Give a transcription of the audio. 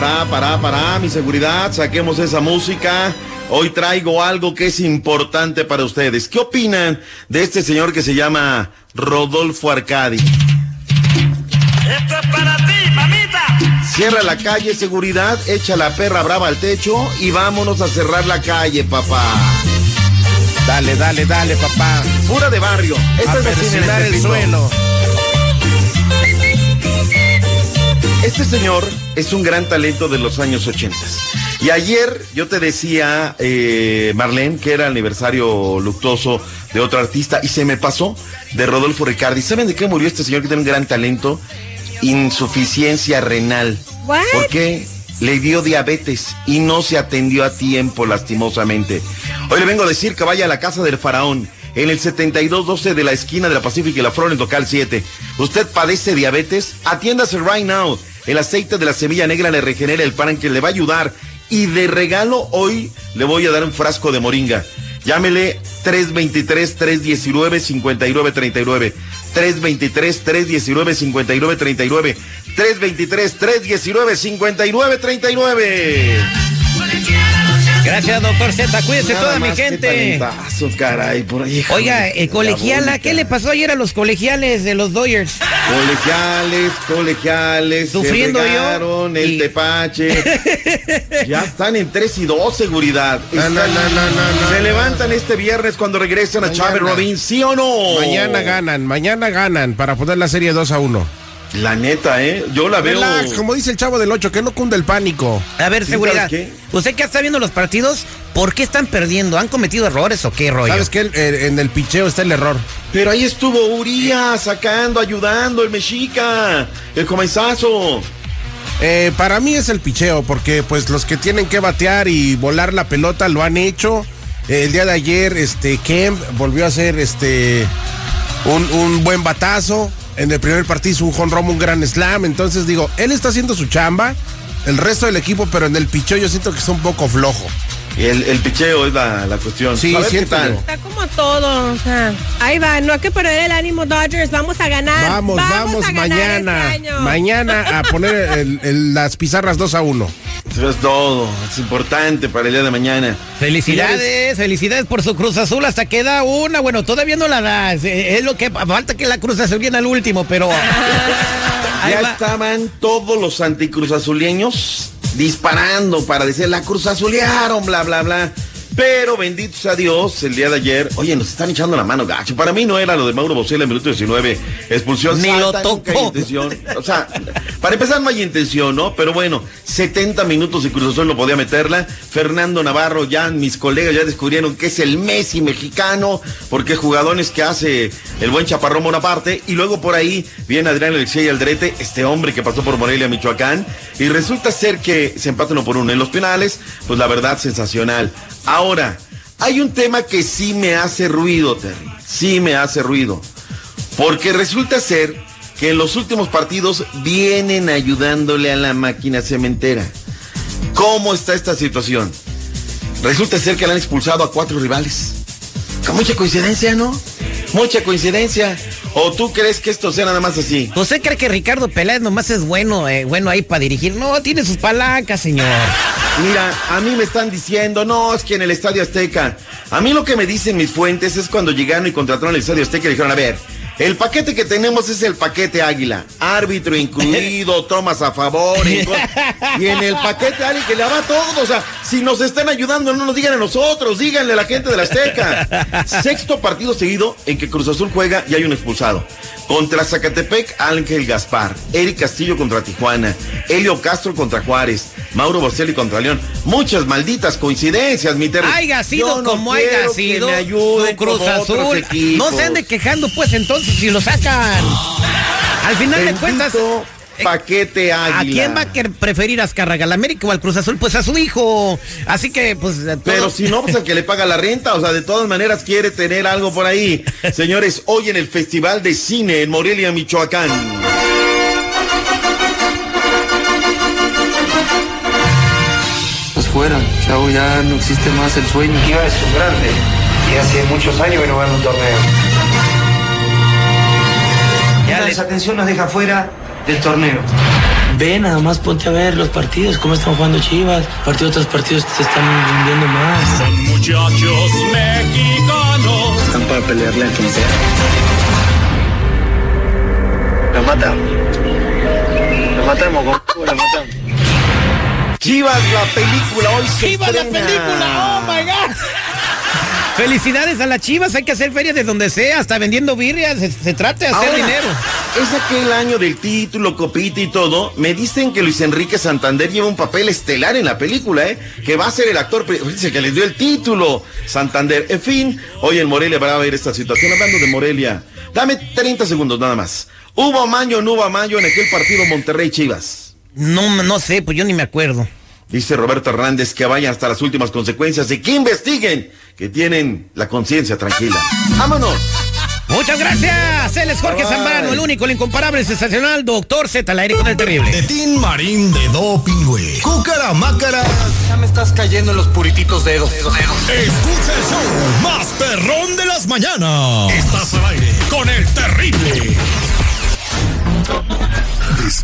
Para, para, para, para, mi seguridad, saquemos esa música. Hoy traigo algo que es importante para ustedes. ¿Qué opinan de este señor que se llama Rodolfo Arcadi? Esto es para ti, mamita. Cierra la calle, seguridad, echa la perra brava al techo y vámonos a cerrar la calle, papá. Dale, dale, dale, papá. Pura de barrio. Esta A es persinar el suelo. Este señor es un gran talento de los años 80. Y ayer yo te decía, eh, Marlene, que era aniversario luctuoso de otro artista y se me pasó de Rodolfo Ricardi. ¿Saben de qué murió este señor que tiene un gran talento? Insuficiencia renal. What? Porque le dio diabetes y no se atendió a tiempo, lastimosamente. Hoy le vengo a decir que vaya a la casa del faraón. En el 7212 de la esquina de la Pacífica y la Flor en local 7. ¿Usted padece diabetes? Atiéndase right now. El aceite de la semilla negra le regenera el pan que le va a ayudar. Y de regalo hoy le voy a dar un frasco de moringa. Llámele 323-319-5939. 323-319-5939. 323-319-5939. Gracias, doctor Z. Cuídese Nada toda mi gente. talentazos, caray, por ahí. Oiga, eh, colegiala, diabólica. ¿qué le pasó ayer a los colegiales de los Dodgers? Colegiales, colegiales, Sufriendo se yo el y- tepache. ya están en 3 y 2, seguridad. No, no, no, se levantan este viernes cuando regresan a. Chávez Robin, ¿sí o no? Mañana ganan, mañana ganan para poner la serie 2 a 1. La neta, ¿eh? Yo la veo. Relax, como dice el chavo del 8, que no cunde el pánico. A ver, ¿Sí, seguridad. ¿Usted que está viendo los partidos? ¿Por qué están perdiendo? ¿Han cometido errores o qué rollo? ¿Sabes que en el picheo está el error. Pero ahí estuvo Urias sacando, ayudando, el mexica, el comenzazo. Eh, para mí es el picheo, porque pues los que tienen que batear y volar la pelota lo han hecho. Eh, el día de ayer, este, Kemp volvió a hacer este un, un buen batazo. En el primer partido hizo un jonrón, un gran slam. Entonces digo, él está haciendo su chamba, el resto del equipo, pero en el picheo yo siento que está un poco flojo. Y el, el picheo es la, la cuestión. Sí, tal. Está como todo, o sea, ahí va, no hay que perder el ánimo, Dodgers, vamos a ganar. Vamos, vamos, a ganar mañana. este año. Mañana a poner el- el- las pizarras 2 a 1. Eso es todo. Es importante para el día de mañana. Felicidades, felicidades por su Cruz Azul. Hasta queda una. Bueno, todavía no la da. Es, lo que falta que la Cruz Azul viene al último, pero. Ya estaban todos los anticruzazuleños disparando para decir la cruzazulearon, bla, bla, bla. Pero bendito sea Dios, el día de ayer, oye, nos están echando la mano, gacho. Para mí no era lo de Mauro Bocelli en minuto 19, expulsión. Ni lo tocó. intención. O sea, para empezar no hay intención, ¿no? Pero bueno, 70 minutos y Cruz Azul no podía meterla. Fernando Navarro, ya mis colegas ya descubrieron que es el Messi mexicano, porque jugadores que hace el buen Chaparrón Bonaparte. Y luego por ahí viene Adrián Alexei Aldrete, este hombre que pasó por Morelia, Michoacán. Y resulta ser que se empatan uno por uno en los penales, pues la verdad, sensacional. Ahora, hay un tema que sí me hace ruido, Terry. Sí me hace ruido. Porque resulta ser que en los últimos partidos vienen ayudándole a la máquina cementera. ¿Cómo está esta situación? Resulta ser que le han expulsado a cuatro rivales. Con mucha coincidencia, ¿no? Mucha coincidencia. ¿O tú crees que esto sea nada más así? ¿Usted cree que Ricardo Peláez nomás es bueno, eh, bueno ahí para dirigir? No, tiene sus palancas, señor. Mira, a mí me están diciendo, no, es que en el Estadio Azteca. A mí lo que me dicen mis fuentes es cuando llegaron y contrataron el Estadio Azteca y dijeron, a ver, el paquete que tenemos es el paquete Águila. Árbitro incluido, tomas a favor. y en el paquete Águila que le va todo. O sea, si nos están ayudando, no nos digan a nosotros, díganle a la gente de la Azteca. Sexto partido seguido en que Cruz Azul juega y hay un expulsado. Contra Zacatepec, Ángel Gaspar. Eric Castillo contra Tijuana. Helio Castro contra Juárez. Mauro Bocelli contra León. Muchas malditas coincidencias, mi Terry. Haya sido no como haya que sido me ayuden su Cruz Azul. No se ande quejando, pues entonces, si lo sacan. Al final de Bendito cuentas, paquete águila. ¿A quién va a preferir Azcárraga, al América o al Cruz Azul? Pues a su hijo. Así que, pues. todo- Pero si no, pues el que le paga la renta, o sea, de todas maneras quiere tener algo por ahí. Señores, hoy en el Festival de Cine en Morelia, Michoacán. Pues fuera. Chavo, ya no existe más el sueño. Chivas es un grande y hace muchos años que no gana un torneo. Ya La desatención nos deja fuera del torneo. Ve, nada más ponte a ver los partidos, cómo están jugando Chivas. Partidos tras partidos se están rindiendo más. Son muchachos mexicanos. Están para pelearle a quien sea. Lo mata. Lo matamos, lo matamos. Chivas, la película hoy se ¡Chivas la película! ¡Oh, my God! Felicidades a las chivas, hay que hacer feria de donde sea, hasta vendiendo birrias, se, se trata de hacer Ahora, dinero. Es aquel año del título, copita y todo. Me dicen que Luis Enrique Santander lleva un papel estelar en la película, ¿eh? Que va a ser el actor, dice que les dio el título Santander. En fin, hoy en Morelia va a ver esta situación. Hablando de Morelia, dame 30 segundos nada más. ¿Hubo maño o no hubo maño en aquel partido Monterrey-Chivas? No, no sé, pues yo ni me acuerdo. Dice Roberto Hernández que vayan hasta las últimas consecuencias y que investiguen, que tienen la conciencia tranquila. ¡Vámonos! Muchas gracias. Él es Jorge. Zambrano, el único, el incomparable, el sensacional, doctor Z, al aire con el terrible. De Tin Marín de Doping, güey. Cúcara Mácara. Ya me estás cayendo en los purititos dedos. Escucha el show más perrón de las mañanas. Estás